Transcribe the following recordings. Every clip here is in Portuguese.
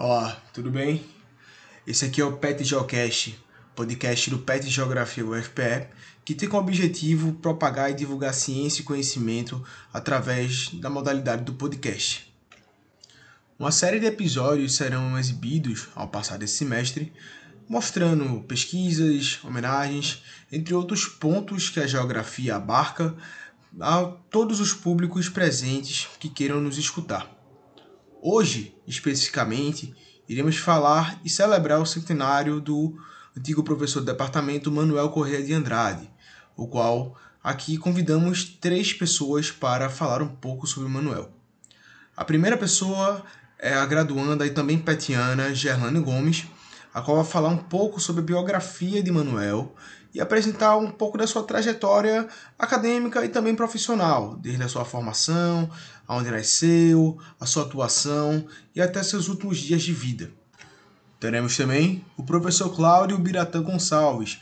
Olá, tudo bem? Esse aqui é o Pet Geocast, podcast do Pet Geografia UFPE, que tem como objetivo propagar e divulgar ciência e conhecimento através da modalidade do podcast. Uma série de episódios serão exibidos ao passar desse semestre, mostrando pesquisas, homenagens, entre outros pontos que a geografia abarca a todos os públicos presentes que queiram nos escutar. Hoje, especificamente, iremos falar e celebrar o centenário do antigo professor do departamento Manuel Correia de Andrade, o qual aqui convidamos três pessoas para falar um pouco sobre Manuel. A primeira pessoa é a graduanda e também petiana Gerlane Gomes, a qual vai falar um pouco sobre a biografia de Manuel e apresentar um pouco da sua trajetória acadêmica e também profissional, desde a sua formação, aonde nasceu, a sua atuação e até seus últimos dias de vida. Teremos também o professor Cláudio Biratã Gonçalves,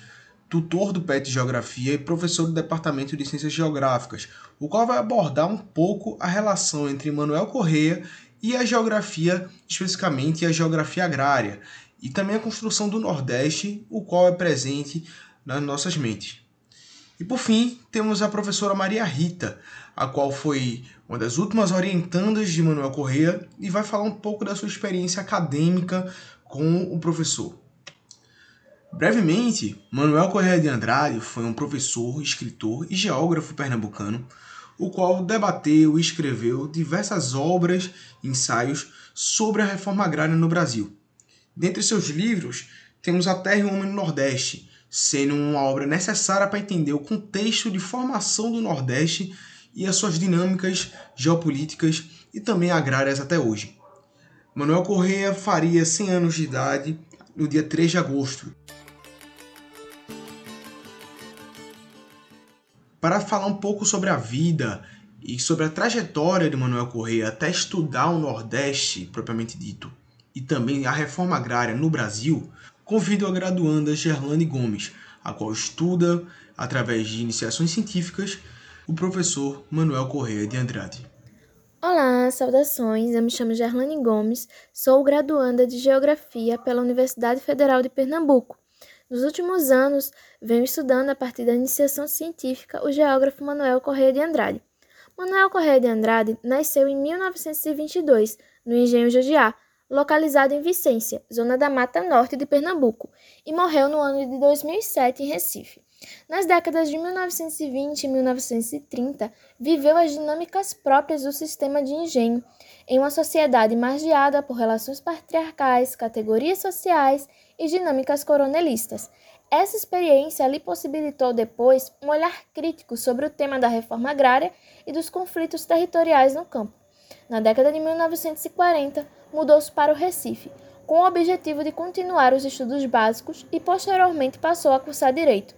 tutor do PET Geografia e professor do Departamento de Ciências Geográficas, o qual vai abordar um pouco a relação entre Manuel Correia e a geografia, especificamente a geografia agrária, e também a construção do Nordeste, o qual é presente nas nossas mentes. E por fim, temos a professora Maria Rita, a qual foi uma das últimas orientandas de Manuel Correia e vai falar um pouco da sua experiência acadêmica com o professor. Brevemente, Manuel Correia de Andrade foi um professor, escritor e geógrafo pernambucano, o qual debateu e escreveu diversas obras e ensaios sobre a reforma agrária no Brasil. Dentre seus livros, temos A Terra e o Homem no Nordeste, sendo uma obra necessária para entender o contexto de formação do Nordeste e as suas dinâmicas geopolíticas e também agrárias até hoje. Manuel Correia faria 100 anos de idade no dia 3 de agosto. Para falar um pouco sobre a vida e sobre a trajetória de Manuel Correia até estudar o Nordeste propriamente dito, e também a reforma agrária no Brasil, convido a graduanda Gerlane Gomes, a qual estuda, através de iniciações científicas, o professor Manuel Correia de Andrade. Olá, saudações. Eu me chamo Gerlane Gomes, sou graduanda de Geografia pela Universidade Federal de Pernambuco. Nos últimos anos, venho estudando a partir da iniciação científica o geógrafo Manuel Correia de Andrade. Manuel Correia de Andrade nasceu em 1922, no Engenho Judiá, localizado em Vicência, zona da Mata Norte de Pernambuco, e morreu no ano de 2007 em Recife. Nas décadas de 1920 e 1930, viveu as dinâmicas próprias do sistema de engenho, em uma sociedade margeada por relações patriarcais, categorias sociais e dinâmicas coronelistas. Essa experiência lhe possibilitou depois um olhar crítico sobre o tema da reforma agrária e dos conflitos territoriais no campo. Na década de 1940, mudou-se para o Recife, com o objetivo de continuar os estudos básicos e posteriormente passou a cursar Direito.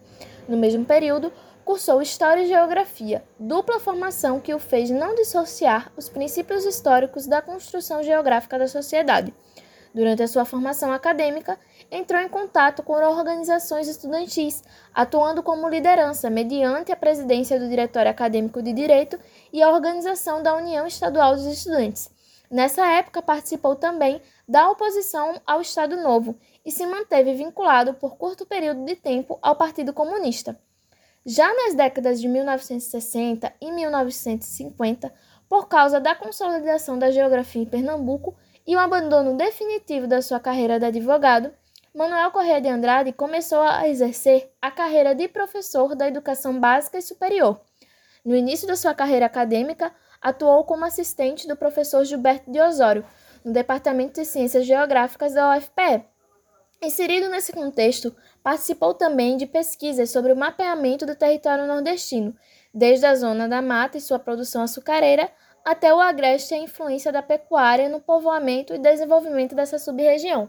No mesmo período, cursou História e Geografia, dupla formação que o fez não dissociar os princípios históricos da construção geográfica da sociedade. Durante a sua formação acadêmica, entrou em contato com organizações estudantis, atuando como liderança mediante a presidência do Diretório Acadêmico de Direito e a organização da União Estadual dos Estudantes. Nessa época, participou também da oposição ao Estado Novo e se manteve vinculado por curto período de tempo ao Partido Comunista. Já nas décadas de 1960 e 1950, por causa da consolidação da geografia em Pernambuco e o abandono definitivo da sua carreira de advogado, Manuel Correia de Andrade começou a exercer a carreira de professor da educação básica e superior. No início da sua carreira acadêmica, atuou como assistente do professor Gilberto de Osório, no Departamento de Ciências Geográficas da UFPE. Inserido nesse contexto, participou também de pesquisas sobre o mapeamento do território nordestino, desde a zona da mata e sua produção açucareira até o agreste e a influência da pecuária no povoamento e desenvolvimento dessa sub-região.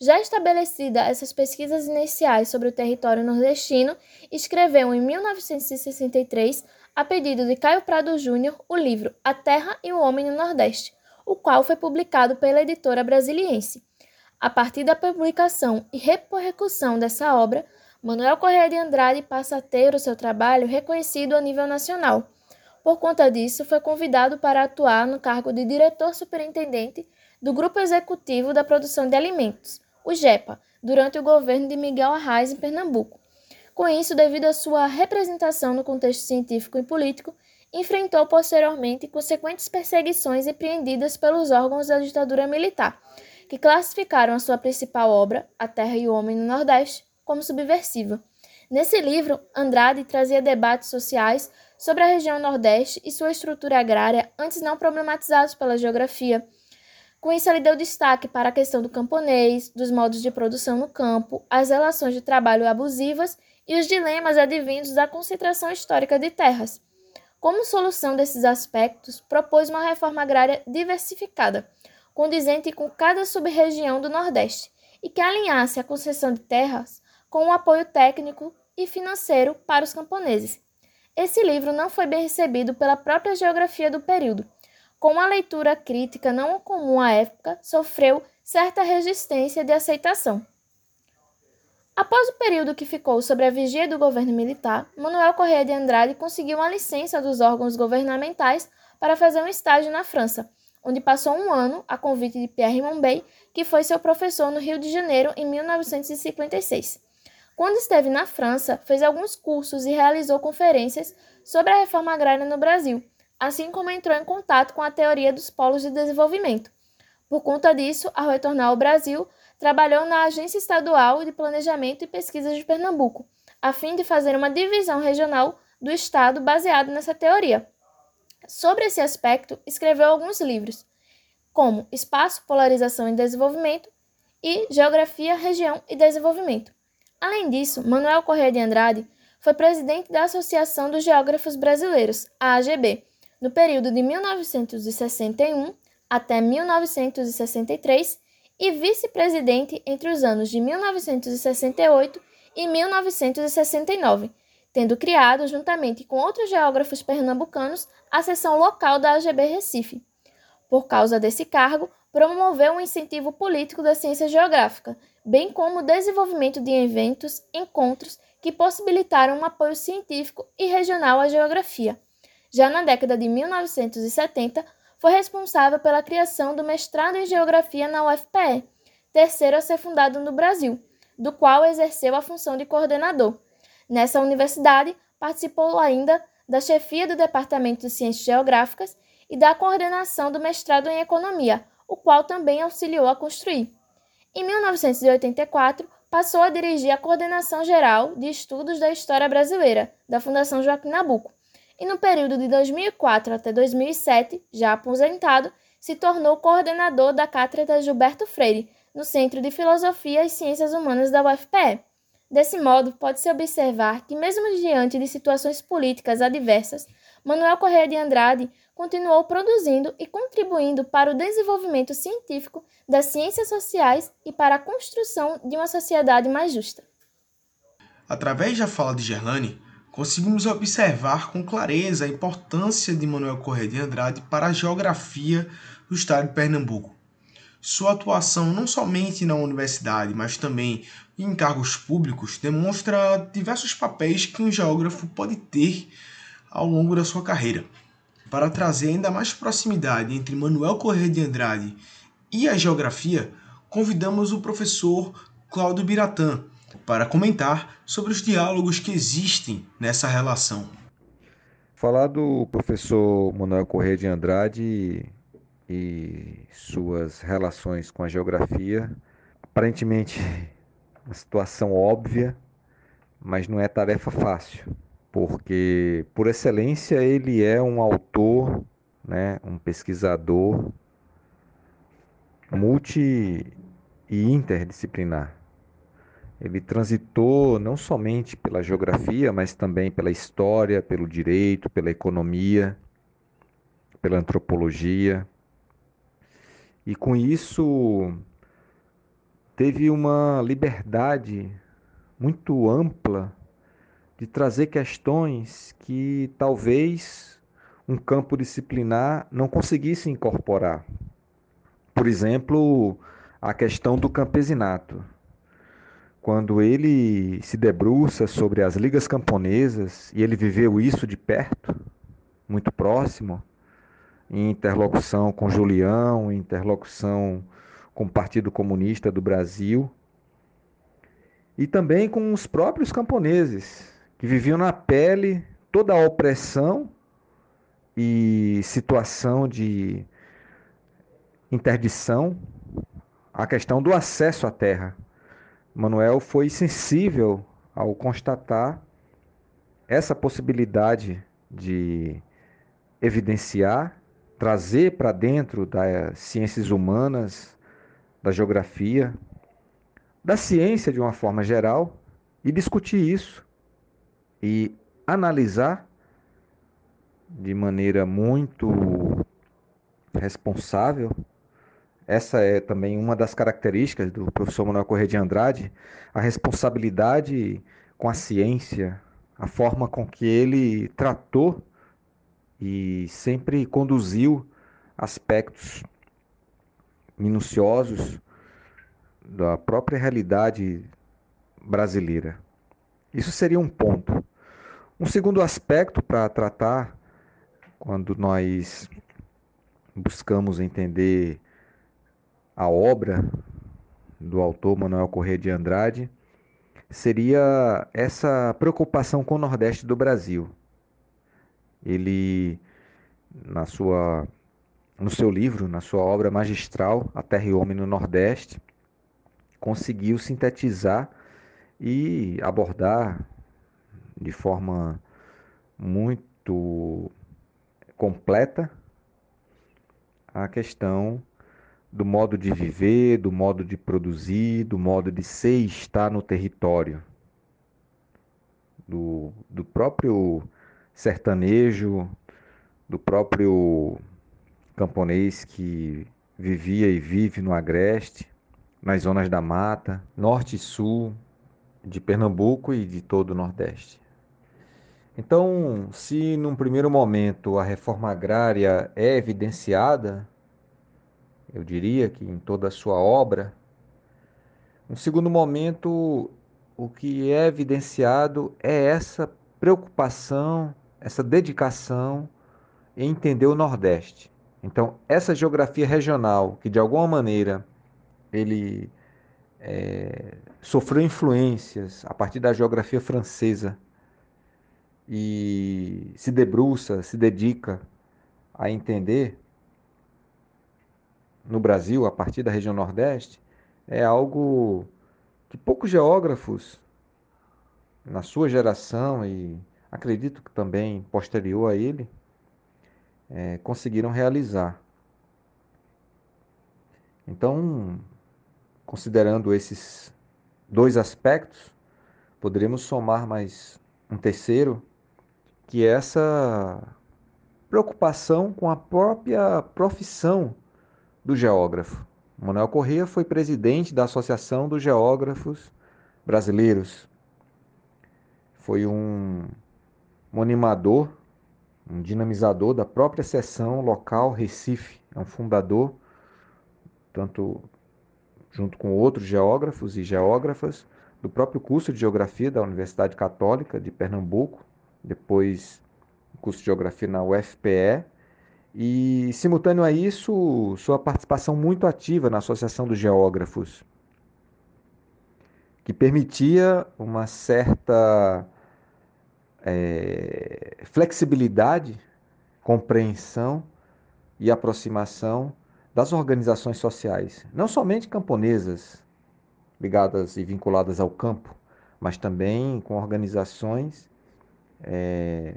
Já estabelecida essas pesquisas iniciais sobre o território nordestino, escreveu em 1963 a pedido de Caio Prado Júnior, o livro A Terra e o Homem no Nordeste, o qual foi publicado pela editora brasiliense. A partir da publicação e repercussão dessa obra, Manuel Correia de Andrade passa a ter o seu trabalho reconhecido a nível nacional. Por conta disso, foi convidado para atuar no cargo de diretor superintendente do Grupo Executivo da Produção de Alimentos, o GEPA, durante o governo de Miguel Arraes em Pernambuco. Com isso, devido à sua representação no contexto científico e político, enfrentou posteriormente consequentes perseguições empreendidas pelos órgãos da ditadura militar, que classificaram a sua principal obra, A Terra e o Homem no Nordeste, como subversiva. Nesse livro, Andrade trazia debates sociais sobre a região Nordeste e sua estrutura agrária, antes não problematizados pela geografia. Com isso, ele deu destaque para a questão do camponês, dos modos de produção no campo, as relações de trabalho abusivas e os dilemas advindos da concentração histórica de terras. Como solução desses aspectos, propôs uma reforma agrária diversificada, condizente com cada sub-região do Nordeste, e que alinhasse a concessão de terras com o um apoio técnico e financeiro para os camponeses. Esse livro não foi bem recebido pela própria geografia do período. Com uma leitura crítica não comum à época, sofreu certa resistência de aceitação. Após o período que ficou sob a vigia do governo militar, Manuel Correia de Andrade conseguiu uma licença dos órgãos governamentais para fazer um estágio na França, onde passou um ano a convite de Pierre Monbey, que foi seu professor no Rio de Janeiro em 1956. Quando esteve na França, fez alguns cursos e realizou conferências sobre a reforma agrária no Brasil, assim como entrou em contato com a teoria dos polos de desenvolvimento. Por conta disso, ao retornar ao Brasil, trabalhou na Agência Estadual de Planejamento e Pesquisas de Pernambuco, a fim de fazer uma divisão regional do Estado baseado nessa teoria. Sobre esse aspecto, escreveu alguns livros, como Espaço, Polarização e Desenvolvimento e Geografia, Região e Desenvolvimento. Além disso, Manuel Corrêa de Andrade foi presidente da Associação dos Geógrafos Brasileiros, AGB, no período de 1961 até 1963 e vice-presidente entre os anos de 1968 e 1969, tendo criado, juntamente com outros geógrafos pernambucanos, a seção local da AGB Recife. Por causa desse cargo, promoveu um incentivo político da ciência geográfica, bem como o desenvolvimento de eventos, encontros que possibilitaram um apoio científico e regional à geografia. Já na década de 1970, foi responsável pela criação do mestrado em Geografia na UFPE, terceiro a ser fundado no Brasil, do qual exerceu a função de coordenador. Nessa universidade, participou ainda da chefia do Departamento de Ciências Geográficas e da coordenação do mestrado em Economia, o qual também auxiliou a construir. Em 1984, passou a dirigir a Coordenação Geral de Estudos da História Brasileira, da Fundação Joaquim Nabuco, e no período de 2004 até 2007, já aposentado, se tornou coordenador da Cátedra Gilberto Freire, no Centro de Filosofia e Ciências Humanas da UFPE. Desse modo, pode-se observar que, mesmo diante de situações políticas adversas, Manuel Correia de Andrade continuou produzindo e contribuindo para o desenvolvimento científico das ciências sociais e para a construção de uma sociedade mais justa. Através da fala de Gerlane, conseguimos observar com clareza a importância de Manuel Correia de Andrade para a geografia do estado de Pernambuco. Sua atuação não somente na universidade, mas também em cargos públicos demonstra diversos papéis que um geógrafo pode ter ao longo da sua carreira. Para trazer ainda mais proximidade entre Manuel Correia de Andrade e a geografia, convidamos o professor Cláudio Biratã para comentar sobre os diálogos que existem nessa relação. Falar do professor Manuel Correia de Andrade e suas relações com a geografia, aparentemente uma situação óbvia, mas não é tarefa fácil porque por excelência ele é um autor, né, um pesquisador multi e interdisciplinar. Ele transitou não somente pela geografia, mas também pela história, pelo direito, pela economia, pela antropologia. E com isso teve uma liberdade muito ampla de trazer questões que talvez um campo disciplinar não conseguisse incorporar. Por exemplo, a questão do campesinato. Quando ele se debruça sobre as ligas camponesas e ele viveu isso de perto, muito próximo, em interlocução com Julião, em interlocução com o Partido Comunista do Brasil e também com os próprios camponeses que viviam na pele toda a opressão e situação de interdição, a questão do acesso à terra. Manuel foi sensível ao constatar essa possibilidade de evidenciar, trazer para dentro das ciências humanas, da geografia, da ciência de uma forma geral e discutir isso e analisar de maneira muito responsável. Essa é também uma das características do professor Manuel Corrêa de Andrade, a responsabilidade com a ciência, a forma com que ele tratou e sempre conduziu aspectos minuciosos da própria realidade brasileira. Isso seria um ponto. Um segundo aspecto para tratar, quando nós buscamos entender a obra do autor Manuel Corrêa de Andrade, seria essa preocupação com o Nordeste do Brasil. Ele, na sua, no seu livro, na sua obra magistral, A Terra e o Homem no Nordeste, conseguiu sintetizar e abordar de forma muito completa a questão do modo de viver, do modo de produzir, do modo de ser e estar no território, do, do próprio sertanejo, do próprio camponês que vivia e vive no agreste, nas zonas da mata, norte e sul de Pernambuco e de todo o Nordeste. Então, se num primeiro momento a reforma agrária é evidenciada, eu diria que em toda a sua obra, no segundo momento, o que é evidenciado é essa preocupação, essa dedicação em entender o Nordeste. Então, essa geografia regional, que de alguma maneira ele é, sofreu influências a partir da geografia francesa e se debruça, se dedica a entender no Brasil, a partir da região Nordeste, é algo que poucos geógrafos, na sua geração e acredito que também posterior a ele, é, conseguiram realizar. Então, considerando esses dois aspectos, poderíamos somar mais um terceiro, que é essa preocupação com a própria profissão do geógrafo. Manuel Corrêa foi presidente da Associação dos Geógrafos Brasileiros. Foi um, um animador, um dinamizador da própria seção local Recife. É um fundador, tanto junto com outros geógrafos e geógrafas, do próprio curso de Geografia da Universidade Católica de Pernambuco, depois curso de Geografia na UFPE, e, simultâneo a isso, sua participação muito ativa na Associação dos Geógrafos, que permitia uma certa é, flexibilidade, compreensão e aproximação das organizações sociais, não somente camponesas ligadas e vinculadas ao campo, mas também com organizações é,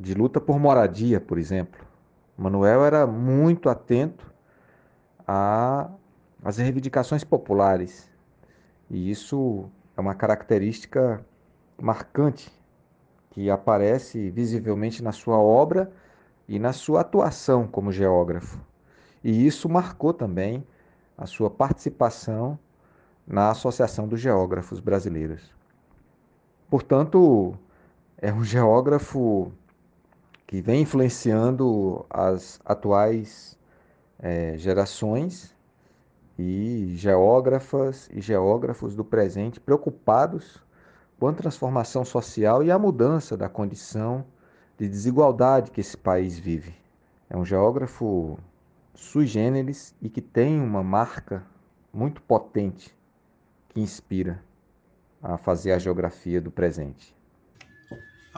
de luta por moradia, por exemplo. Manuel era muito atento às reivindicações populares e isso é uma característica marcante que aparece visivelmente na sua obra e na sua atuação como geógrafo. E isso marcou também a sua participação na Associação dos Geógrafos Brasileiros. Portanto, é um geógrafo que vem influenciando as atuais é, gerações e geógrafas e geógrafos do presente preocupados com a transformação social e a mudança da condição de desigualdade que esse país vive. É um geógrafo sui generis e que tem uma marca muito potente que inspira a fazer a geografia do presente.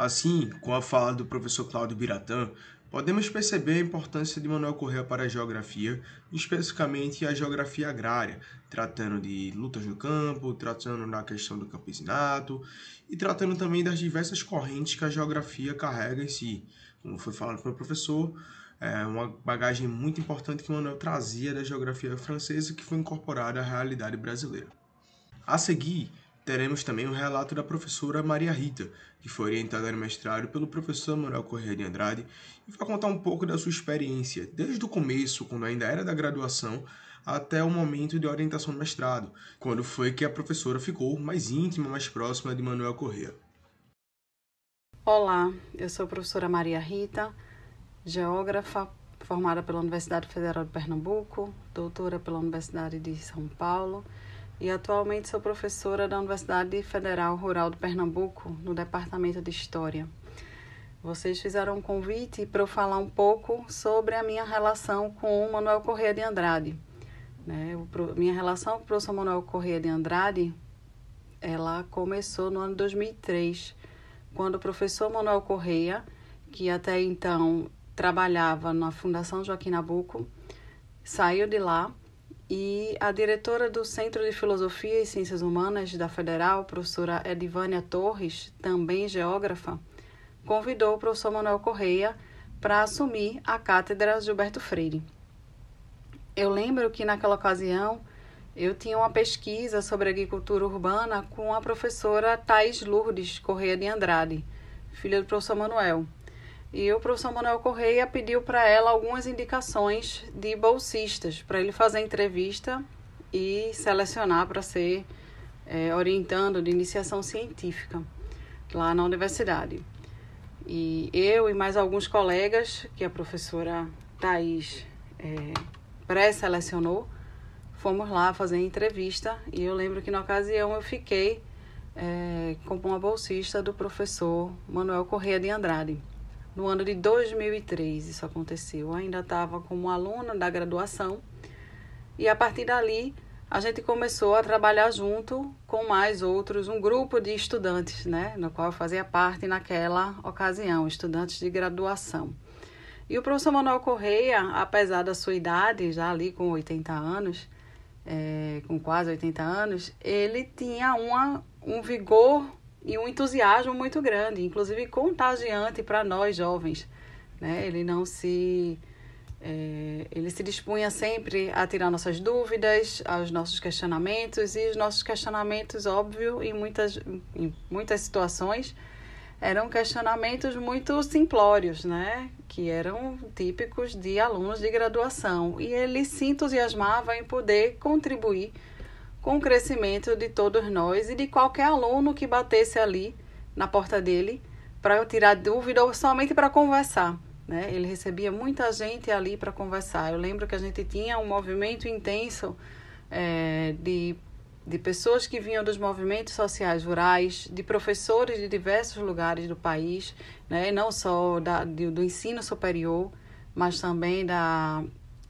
Assim, com a fala do professor Cláudio Biratã, podemos perceber a importância de Manuel Correa para a geografia, especificamente a geografia agrária, tratando de lutas no campo, tratando da questão do campesinato e tratando também das diversas correntes que a geografia carrega em si. Como foi falado pelo professor, é uma bagagem muito importante que Manuel trazia da geografia francesa que foi incorporada à realidade brasileira. A seguir, teremos também o um relato da professora Maria Rita, que foi orientada no mestrado pelo professor Manuel Corrêa de Andrade, e vai contar um pouco da sua experiência, desde o começo, quando ainda era da graduação, até o momento de orientação do mestrado, quando foi que a professora ficou mais íntima, mais próxima de Manuel Corrêa. Olá, eu sou a professora Maria Rita, geógrafa formada pela Universidade Federal de Pernambuco, doutora pela Universidade de São Paulo e atualmente sou professora da Universidade Federal Rural de Pernambuco, no Departamento de História. Vocês fizeram um convite para eu falar um pouco sobre a minha relação com o Manuel Corrêa de Andrade. Né? minha relação com o professor Manuel Corrêa de Andrade, ela começou no ano 2003, quando o professor Manuel Corrêa, que até então trabalhava na Fundação Joaquim Nabuco, saiu de lá e a diretora do Centro de Filosofia e Ciências Humanas da Federal, professora Edivânia Torres, também geógrafa, convidou o professor Manuel Correia para assumir a cátedra Gilberto Freire. Eu lembro que naquela ocasião eu tinha uma pesquisa sobre agricultura urbana com a professora Thais Lourdes Correia de Andrade, filha do professor Manuel. E o professor Manuel Correia pediu para ela algumas indicações de bolsistas para ele fazer entrevista e selecionar para ser é, orientando de iniciação científica lá na universidade. E eu e mais alguns colegas que a professora Thais é, pré-selecionou, fomos lá fazer entrevista e eu lembro que na ocasião eu fiquei é, uma bolsista do professor Manuel Correia de Andrade no ano de 2003 isso aconteceu. Eu ainda estava como aluna da graduação e a partir dali a gente começou a trabalhar junto com mais outros, um grupo de estudantes, né, no qual eu fazia parte naquela ocasião, estudantes de graduação. E o professor Manuel Correia, apesar da sua idade, já ali com 80 anos, é, com quase 80 anos, ele tinha uma, um vigor e um entusiasmo muito grande, inclusive contagiante para nós jovens. Né? Ele não se. É, ele se dispunha sempre a tirar nossas dúvidas, aos nossos questionamentos, e os nossos questionamentos, óbvio, em muitas, em muitas situações, eram questionamentos muito simplórios, né? que eram típicos de alunos de graduação. E ele se entusiasmava em poder contribuir com o crescimento de todos nós e de qualquer aluno que batesse ali na porta dele para tirar dúvida ou somente para conversar. Né? Ele recebia muita gente ali para conversar. Eu lembro que a gente tinha um movimento intenso é, de, de pessoas que vinham dos movimentos sociais rurais, de professores de diversos lugares do país, né? não só da, do, do ensino superior, mas também da,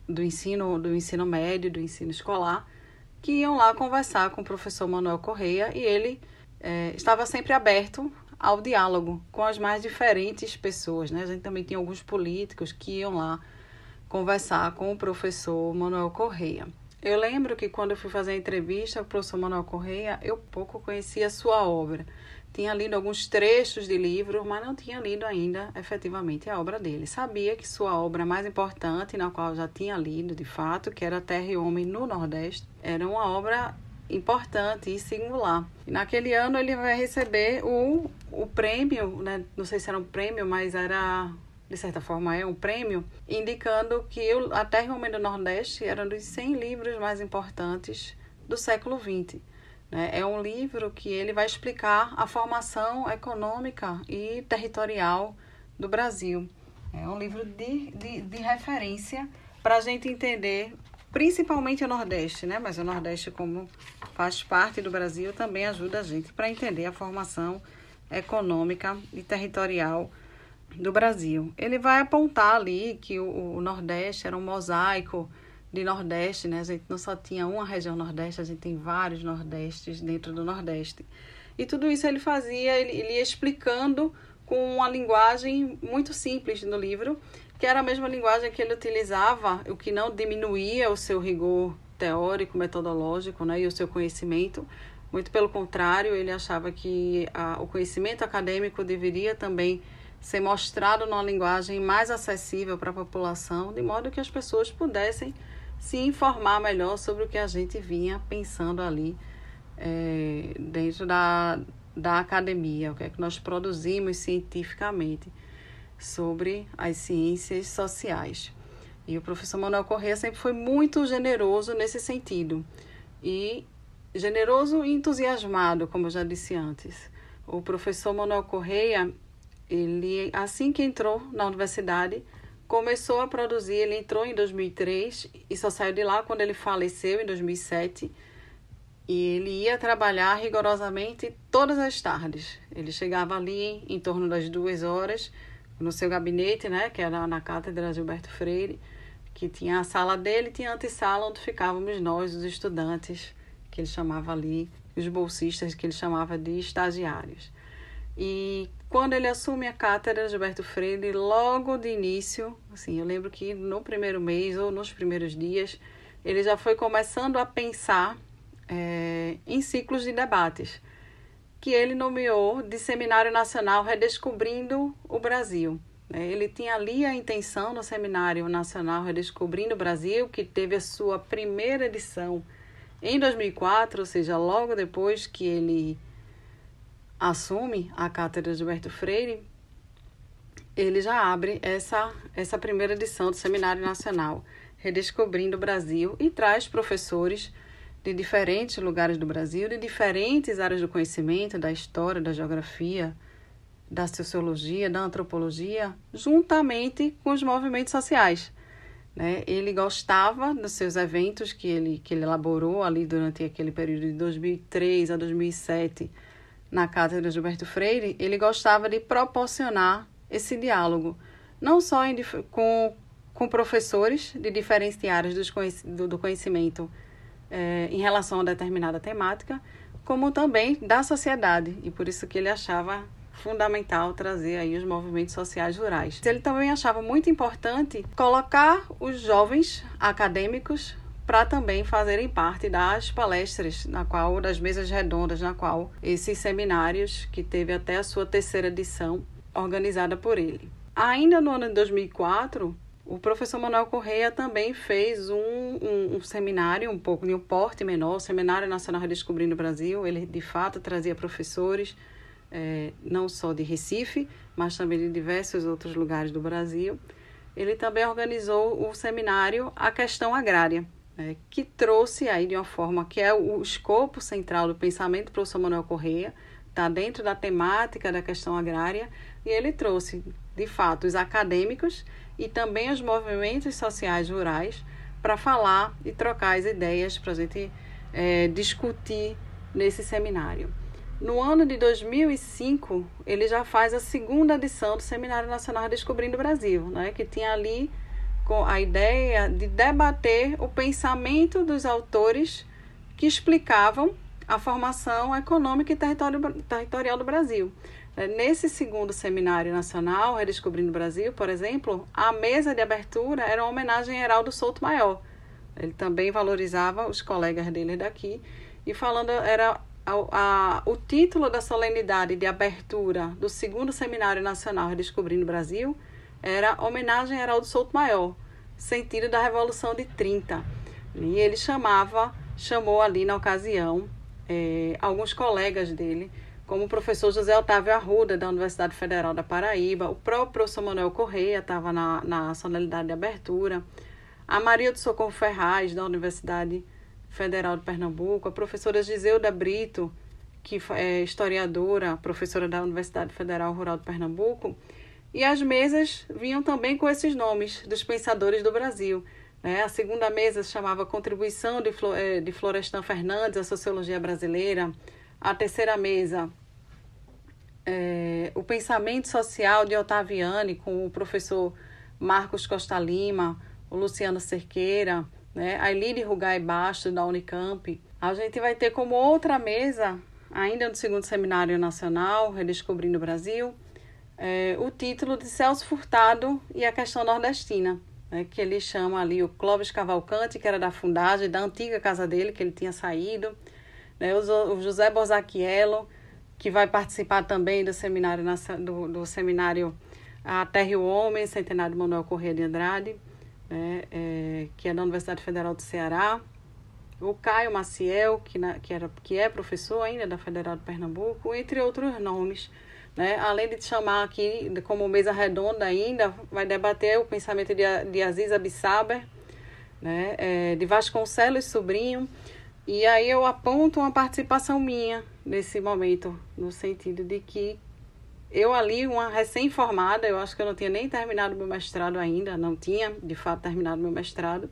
do, ensino, do ensino médio, do ensino escolar que iam lá conversar com o professor Manuel Correia e ele é, estava sempre aberto ao diálogo com as mais diferentes pessoas. Né? A gente também tinha alguns políticos que iam lá conversar com o professor Manuel Correia. Eu lembro que quando eu fui fazer a entrevista com o professor Manuel Correia, eu pouco conhecia a sua obra tinha lido alguns trechos de livro, mas não tinha lido ainda efetivamente a obra dele. Sabia que sua obra mais importante, na qual já tinha lido de fato, que era Terra e Homem no Nordeste, era uma obra importante e singular. E naquele ano ele vai receber o, o prêmio, né? não sei se era um prêmio, mas era de certa forma é um prêmio, indicando que A Terra e Homem do Nordeste era um dos 100 livros mais importantes do século XX. Né? É um livro que ele vai explicar a formação econômica e territorial do Brasil. É um livro de, de, de referência para a gente entender, principalmente o Nordeste, né? mas o Nordeste, como faz parte do Brasil, também ajuda a gente para entender a formação econômica e territorial do Brasil. Ele vai apontar ali que o, o Nordeste era um mosaico de Nordeste, né? A gente não só tinha uma região Nordeste, a gente tem vários Nordestes dentro do Nordeste. E tudo isso ele fazia, ele, ele ia explicando com uma linguagem muito simples no livro, que era a mesma linguagem que ele utilizava, o que não diminuía o seu rigor teórico, metodológico, né, e o seu conhecimento. Muito pelo contrário, ele achava que a, o conhecimento acadêmico deveria também ser mostrado numa linguagem mais acessível para a população, de modo que as pessoas pudessem se informar melhor sobre o que a gente vinha pensando ali é, dentro da, da academia, o que é que nós produzimos cientificamente sobre as ciências sociais. E o professor Manuel Corrêa sempre foi muito generoso nesse sentido. E generoso e entusiasmado, como eu já disse antes. O professor Manuel Correia, ele assim que entrou na universidade, começou a produzir, ele entrou em 2003 e só saiu de lá quando ele faleceu em 2007. E ele ia trabalhar rigorosamente todas as tardes. Ele chegava ali em torno das duas horas no seu gabinete, né, que era na cátedra Gilberto Freire, que tinha a sala dele, tinha a antessala onde ficávamos nós, os estudantes, que ele chamava ali, os bolsistas que ele chamava de estagiários. E quando ele assume a cátedra Gilberto Freire, logo de início, assim, eu lembro que no primeiro mês ou nos primeiros dias, ele já foi começando a pensar é, em ciclos de debates que ele nomeou de Seminário Nacional Redescobrindo o Brasil. É, ele tinha ali a intenção no Seminário Nacional Redescobrindo o Brasil, que teve a sua primeira edição em 2004, ou seja, logo depois que ele assume a cátedra de Gilberto Freire, ele já abre essa, essa primeira edição do Seminário Nacional Redescobrindo o Brasil e traz professores de diferentes lugares do Brasil, de diferentes áreas do conhecimento, da história, da geografia, da sociologia, da antropologia, juntamente com os movimentos sociais. Né? Ele gostava dos seus eventos que ele, que ele elaborou ali durante aquele período de 2003 a 2007 na Cátedra Gilberto Freire, ele gostava de proporcionar esse diálogo, não só em, com, com professores de diferentes áreas do, do conhecimento é, em relação a determinada temática, como também da sociedade, e por isso que ele achava fundamental trazer aí os movimentos sociais rurais. Ele também achava muito importante colocar os jovens acadêmicos para também fazerem parte das palestras, na qual das mesas redondas, na qual esses seminários que teve até a sua terceira edição organizada por ele. Ainda no ano de 2004, o professor Manuel Correia também fez um, um, um, seminário, um pouco de um porte menor, o Seminário Nacional Redescobrindo o Brasil. Ele, de fato, trazia professores, é, não só de Recife, mas também de diversos outros lugares do Brasil. Ele também organizou o seminário A Questão Agrária, né, que trouxe aí de uma forma que é o escopo central do pensamento do professor Manuel Correia, está dentro da temática da questão agrária, e ele trouxe, de fato, os acadêmicos e também os movimentos sociais rurais para falar e trocar as ideias para a gente é, discutir nesse seminário. No ano de 2005, ele já faz a segunda edição do Seminário Nacional Descobrindo o Brasil, né, que tinha ali com a ideia de debater o pensamento dos autores que explicavam a formação econômica e territorial do Brasil. É, nesse segundo seminário nacional, Redescobrindo o Brasil, por exemplo, a mesa de abertura era uma homenagem a Heraldo Souto Maior. Ele também valorizava os colegas dele daqui e falando era a, a, o título da solenidade de abertura do segundo seminário nacional Redescobrindo o Brasil era homenagem a Heraldo Souto Maior, sentido da Revolução de 30. E ele chamava, chamou ali na ocasião é, alguns colegas dele como o professor José Otávio Arruda, da Universidade Federal da Paraíba, o próprio professor Manuel Correia estava na, na solenidade de abertura, a Maria do Socorro Ferraz, da Universidade Federal de Pernambuco, a professora Giseuda Brito, que é historiadora, professora da Universidade Federal Rural de Pernambuco, e as mesas vinham também com esses nomes dos pensadores do Brasil. Né? A segunda mesa chamava Contribuição de, eh, de Florestan Fernandes à Sociologia Brasileira, a terceira mesa é, o pensamento social de Otaviani com o professor Marcos Costa Lima, o Luciano Cerqueira, né, a Ilírio Rugai Bastos, da Unicamp. A gente vai ter como outra mesa, ainda no segundo Seminário Nacional, Redescobrindo o Brasil, é, o título de Celso Furtado e a questão nordestina, né, que ele chama ali o Clóvis Cavalcante, que era da fundagem, da antiga casa dele, que ele tinha saído, né, o, José Bozaquielo, que vai participar também do seminário, do, do seminário A Terra e o Homem, Centenário Manuel Corrêa de Andrade, né, é, que é da Universidade Federal do Ceará, o Caio Maciel, que, na, que, era, que é professor ainda da Federal de Pernambuco, entre outros nomes. Né? Além de chamar aqui como mesa redonda ainda, vai debater o pensamento de, de Aziz Abissaber, né? É, de Vasconcelos Sobrinho, e aí eu aponto uma participação minha nesse momento, no sentido de que eu ali, uma recém-formada, eu acho que eu não tinha nem terminado meu mestrado ainda, não tinha de fato terminado meu mestrado,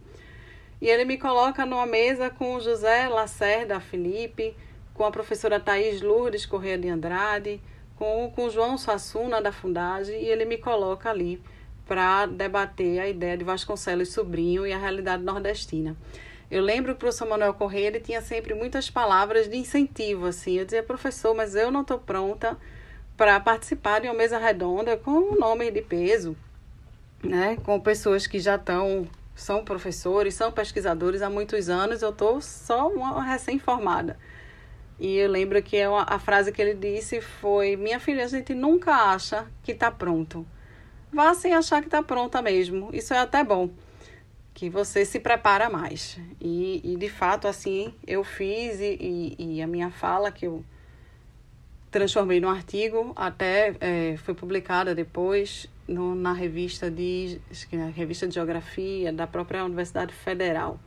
e ele me coloca numa mesa com o José Lacerda Felipe, com a professora Thaís Lourdes Correia de Andrade, com, com o João Suassuna da Fundagem, e ele me coloca ali para debater a ideia de Vasconcelos Sobrinho e a realidade nordestina. Eu lembro que o professor Manuel Correia ele tinha sempre muitas palavras de incentivo, assim. Eu dizia, professor, mas eu não estou pronta para participar de uma mesa redonda com um nome de peso, né? Com pessoas que já estão, são professores, são pesquisadores há muitos anos. Eu estou só uma recém-formada. E eu lembro que é a frase que ele disse foi: Minha filha, a gente nunca acha que está pronto. Vá sem achar que está pronta mesmo. Isso é até bom, que você se prepara mais. E, e de fato, assim, eu fiz e, e, e a minha fala que eu transformei num artigo, até é, foi publicada depois no, na revista de, na revista de Geografia da própria Universidade Federal.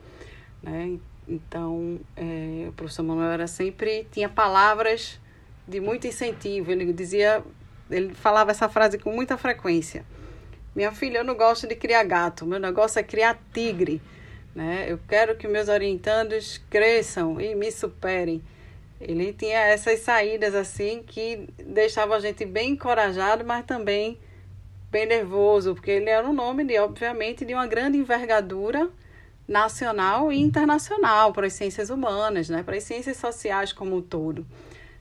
Né? Então, é, o professor Manuel era sempre tinha palavras de muito incentivo. Ele dizia, ele falava essa frase com muita frequência. Minha filha, eu não gosto de criar gato, meu negócio é criar tigre. Né? Eu quero que meus orientandos cresçam e me superem. Ele tinha essas saídas assim que deixava a gente bem encorajado, mas também bem nervoso, porque ele era um nome de, obviamente, de uma grande envergadura nacional e internacional para as ciências humanas, né, para as ciências sociais como um todo.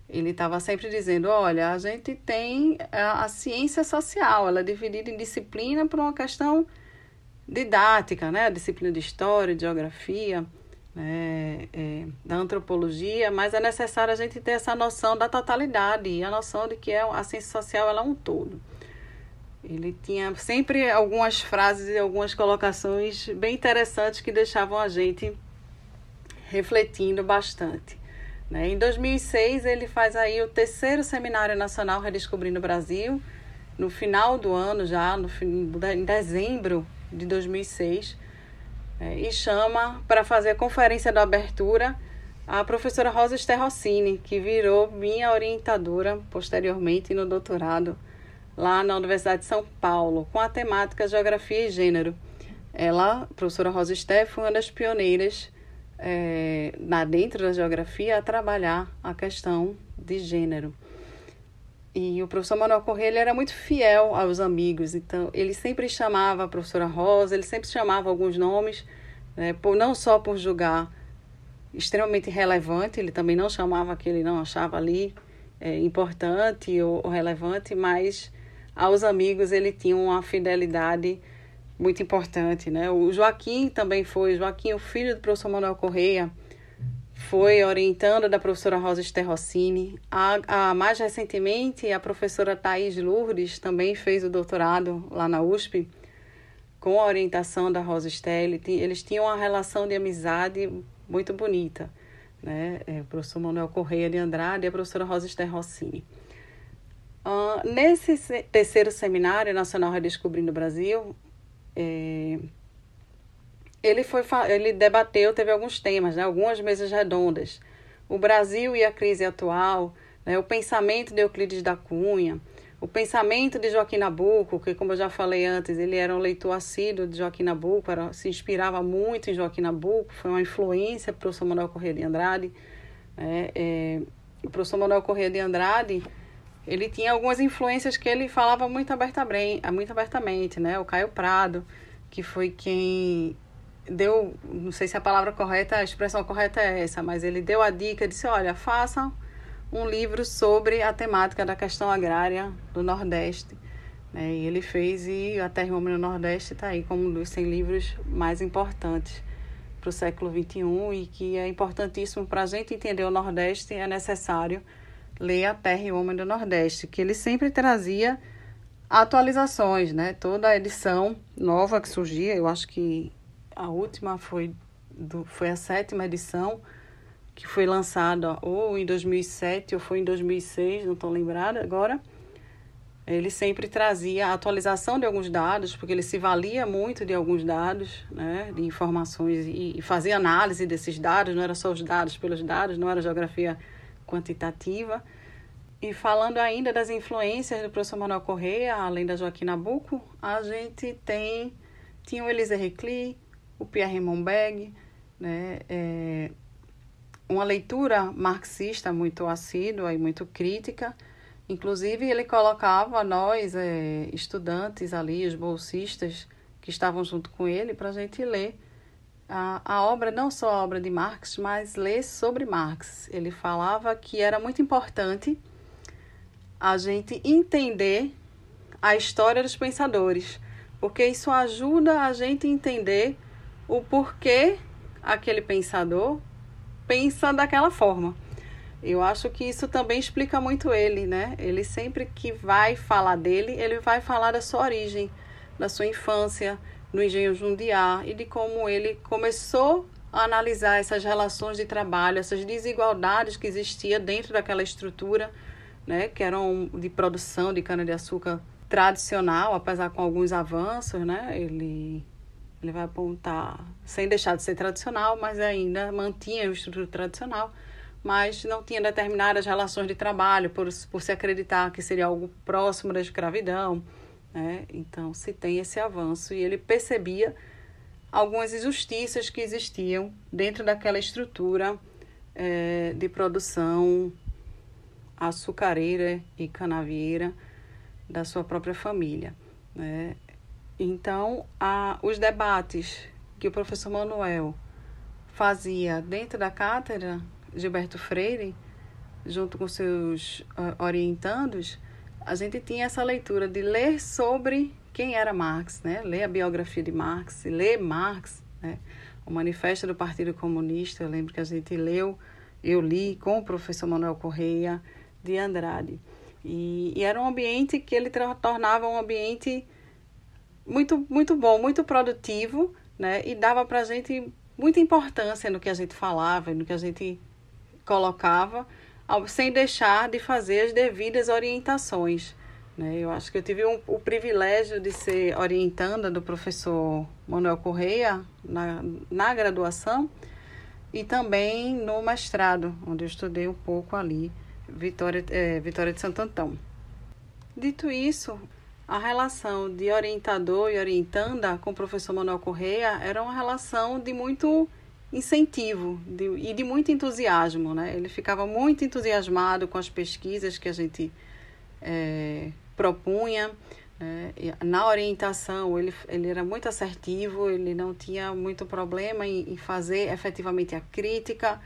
Ele estava sempre dizendo, olha, a gente tem a, a, ciência social, ela é dividida em disciplina por uma questão didática, né, a disciplina de história, de geografia, né, é, da antropologia, mas é necessário a gente ter essa noção da totalidade e a noção de que é, a ciência social ela é um todo. Ele tinha sempre algumas frases e algumas colocações bem interessantes que deixavam a gente refletindo bastante. Né? Em 2006, ele faz aí o terceiro Seminário Nacional Redescobrindo o Brasil, no final do ano, já no, em dezembro de 2006, né? e chama para fazer a conferência da abertura a professora Rosa Sterrocini, que virou minha orientadora posteriormente no doutorado lá na Universidade de São Paulo, com a temática Geografia e Gênero. Ela, a professora Rosa Steff, foi uma das pioneiras é, na, dentro da geografia a trabalhar a questão de gênero. E o professor Manuel Correia era muito fiel aos amigos, então ele sempre chamava a professora Rosa, ele sempre chamava alguns nomes, né, por, não só por julgar extremamente relevante, ele também não chamava que ele não achava ali é, importante ou, ou relevante, mas aos amigos ele tinha uma fidelidade muito importante, né? O Joaquim também foi, Joaquim, o filho do professor Manuel Correia, foi orientando da professora Rosa Sterrocini. A, a, mais recentemente, a professora Thais Lourdes também fez o doutorado lá na USP, com a orientação da Rosa Ster. Eles tinham uma relação de amizade muito bonita, né? É, o professor Manuel Correia de Andrade e a professora Rosa Sterrocini. Uh, nesse terceiro seminário nacional Redescobrindo o Brasil, é, ele foi ele debateu, teve alguns temas, né, algumas mesas redondas. O Brasil e a crise atual, né, o pensamento de Euclides da Cunha, o pensamento de Joaquim Nabuco, que como eu já falei antes, ele era um leitor assíduo de Joaquim Nabuco, era, se inspirava muito em Joaquim Nabuco, foi uma influência para o professor Manuel Corrêa de Andrade. Né, é, o professor Manuel Corrêa de Andrade ele tinha algumas influências que ele falava muito abertamente, muito abertamente, né? O Caio Prado, que foi quem deu, não sei se a palavra correta, a expressão correta é essa, mas ele deu a dica, disse, olha, faça um livro sobre a temática da questão agrária do Nordeste. Né? E ele fez, e a Terra Homem no Nordeste está aí como um dos 100 livros mais importantes para o século XXI e que é importantíssimo para a gente entender o Nordeste, é necessário ler a Terra e o Homem do Nordeste, que ele sempre trazia atualizações, né? Toda a edição nova que surgia, eu acho que a última foi, do, foi a sétima edição, que foi lançada ou em 2007 ou foi em 2006, não estou lembrada agora. Ele sempre trazia a atualização de alguns dados, porque ele se valia muito de alguns dados, né, de informações, e, e fazia análise desses dados, não era só os dados pelos dados, não era geografia quantitativa. E falando ainda das influências do professor Manuel Correia, além da Joaquim Nabuco, a gente tem tinha o Elise Recli, o Pierre Monberg, né, é, uma leitura marxista muito assídua e muito crítica. Inclusive, ele colocava nós, é, estudantes ali, os bolsistas que estavam junto com ele, para a gente ler a, a obra, não só a obra de Marx, mas ler sobre Marx. Ele falava que era muito importante a gente entender a história dos pensadores, porque isso ajuda a gente a entender o porquê aquele pensador pensa daquela forma. Eu acho que isso também explica muito ele, né? Ele sempre que vai falar dele, ele vai falar da sua origem, da sua infância, no engenho Jundiá e de como ele começou a analisar essas relações de trabalho, essas desigualdades que existia dentro daquela estrutura, né, que eram de produção de cana de açúcar tradicional, apesar com alguns avanços, né? Ele ele vai apontar, sem deixar de ser tradicional, mas ainda mantinha o estrutura tradicional, mas não tinha determinadas relações de trabalho, por, por se acreditar que seria algo próximo da escravidão. Né? Então, se tem esse avanço. E ele percebia algumas injustiças que existiam dentro daquela estrutura é, de produção açucareira e canavieira da sua própria família. Né? Então, a, os debates que o professor Manuel fazia dentro da cátedra Gilberto Freire, junto com seus uh, orientandos, a gente tinha essa leitura de ler sobre quem era Marx, né? ler a biografia de Marx, ler Marx, né? o Manifesto do Partido Comunista, eu lembro que a gente leu, eu li com o professor Manuel Correia de Andrade. E, e era um ambiente que ele tornava um ambiente muito, muito bom, muito produtivo, né? E dava para a gente muita importância no que a gente falava, no que a gente colocava, sem deixar de fazer as devidas orientações. Né? Eu acho que eu tive um, o privilégio de ser orientanda do professor Manuel Correia na, na graduação e também no mestrado, onde eu estudei um pouco ali, Vitória, é, Vitória de Santo Antão. Dito isso, a relação de orientador e orientanda com o professor Manuel Correia era uma relação de muito incentivo de, e de muito entusiasmo. Né? Ele ficava muito entusiasmado com as pesquisas que a gente é, propunha. Né? Na orientação, ele, ele era muito assertivo, ele não tinha muito problema em, em fazer efetivamente a crítica,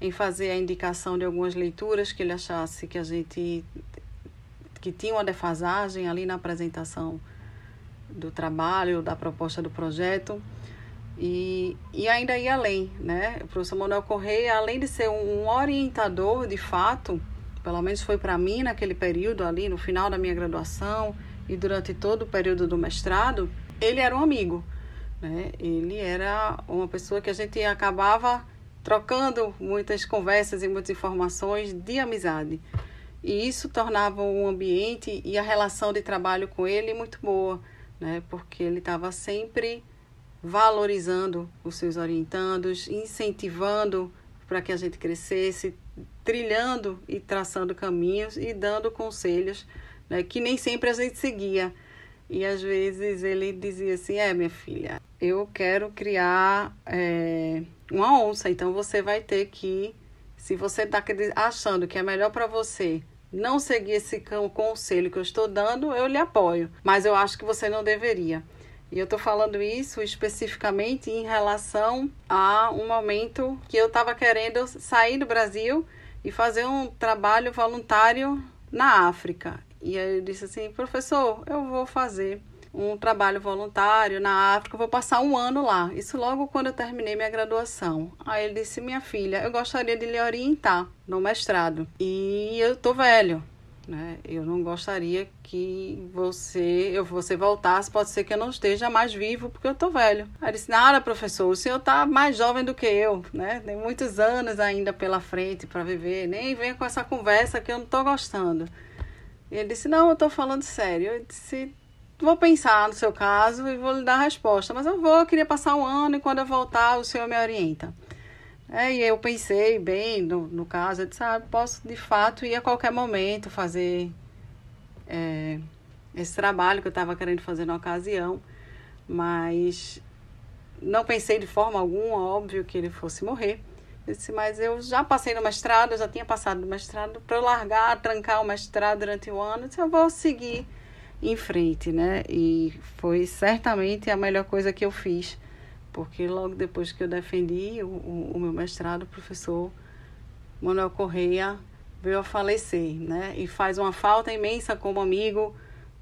em fazer a indicação de algumas leituras que ele achasse que a gente que tinha uma defasagem ali na apresentação do trabalho, da proposta do projeto. E, e ainda ia além, né? O professor Manuel Correia, além de ser um orientador de fato, pelo menos foi para mim naquele período ali, no final da minha graduação e durante todo o período do mestrado, ele era um amigo, né? Ele era uma pessoa que a gente acabava trocando muitas conversas e muitas informações de amizade. E isso tornava o ambiente e a relação de trabalho com ele muito boa, né? porque ele estava sempre valorizando os seus orientandos, incentivando para que a gente crescesse, trilhando e traçando caminhos e dando conselhos né? que nem sempre a gente seguia. E às vezes ele dizia assim: É, minha filha, eu quero criar é, uma onça, então você vai ter que se você está achando que é melhor para você não seguir esse conselho que eu estou dando, eu lhe apoio, mas eu acho que você não deveria. E eu estou falando isso especificamente em relação a um momento que eu estava querendo sair do Brasil e fazer um trabalho voluntário na África. E aí eu disse assim, professor, eu vou fazer um trabalho voluntário na África, vou passar um ano lá. Isso logo quando eu terminei minha graduação. Aí ele disse, minha filha, eu gostaria de lhe orientar no mestrado. E eu tô velho, né? Eu não gostaria que você, eu você voltasse, pode ser que eu não esteja mais vivo porque eu tô velho. Aí disse: "Nada, professor, o senhor tá mais jovem do que eu, né? Tem muitos anos ainda pela frente para viver, nem venha com essa conversa que eu não tô gostando". Ele disse: "Não, eu tô falando sério". Eu disse: vou pensar no seu caso e vou lhe dar a resposta. Mas eu vou, eu queria passar um ano e quando eu voltar o senhor me orienta. É, e eu pensei bem no, no caso, eu disse, ah, posso de fato ir a qualquer momento fazer é, esse trabalho que eu estava querendo fazer na ocasião, mas não pensei de forma alguma, óbvio, que ele fosse morrer. Eu disse, mas eu já passei no mestrado, eu já tinha passado no mestrado, para eu largar, trancar o mestrado durante o ano, eu disse, eu vou seguir em frente, né? E foi certamente a melhor coisa que eu fiz, porque logo depois que eu defendi o, o, meu mestrado, o professor Manuel Correia veio a falecer, né? E faz uma falta imensa como amigo,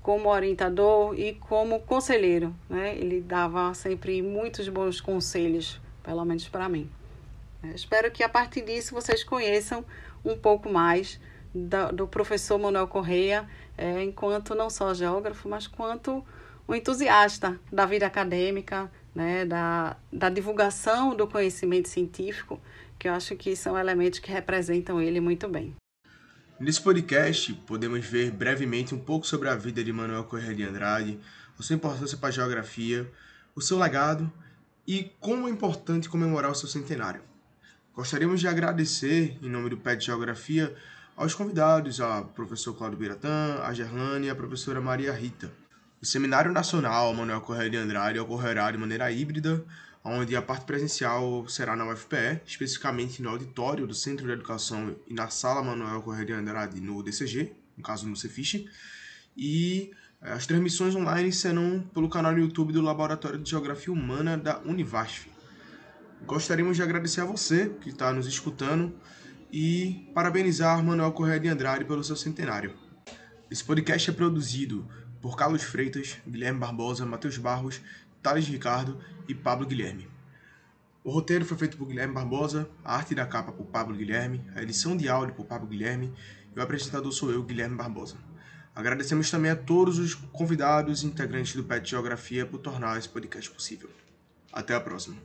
como orientador e como conselheiro, né? Ele dava sempre muitos bons conselhos, pelo menos para mim. espero que a partir disso vocês conheçam um pouco mais da, do professor Manuel Correia é, enquanto não só geógrafo, mas quanto um entusiasta da vida acadêmica, né, da, da divulgação do conhecimento científico, que eu acho que são elementos que representam ele muito bem. Nesse podcast, podemos ver brevemente um pouco sobre a vida de Manuel Correia de Andrade, a sua importância para a geografia, o seu legado e como é importante comemorar o seu centenário. Gostaríamos de agradecer, em nome do PET Geografia, aos convidados, a professor Cláudio Biratã, a Gerlane e a professora Maria Rita. O Seminário Nacional Manuel Correia de Andrade ocorrerá de maneira híbrida, onde a parte presencial será na UFPE, especificamente no auditório do Centro de Educação e na Sala Manuel Correia de Andrade no DCG, no caso no Cefiche, e eh, as transmissões online serão pelo canal no YouTube do Laboratório de Geografia Humana da Univasf. Gostaríamos de agradecer a você que está nos escutando e parabenizar Manuel Correia de Andrade pelo seu centenário. Esse podcast é produzido por Carlos Freitas, Guilherme Barbosa, Matheus Barros, Thales Ricardo e Pablo Guilherme. O roteiro foi feito por Guilherme Barbosa, a arte da capa por Pablo Guilherme, a edição de áudio por Pablo Guilherme e o apresentador sou eu, Guilherme Barbosa. Agradecemos também a todos os convidados e integrantes do PET Geografia por tornar esse podcast possível. Até a próxima.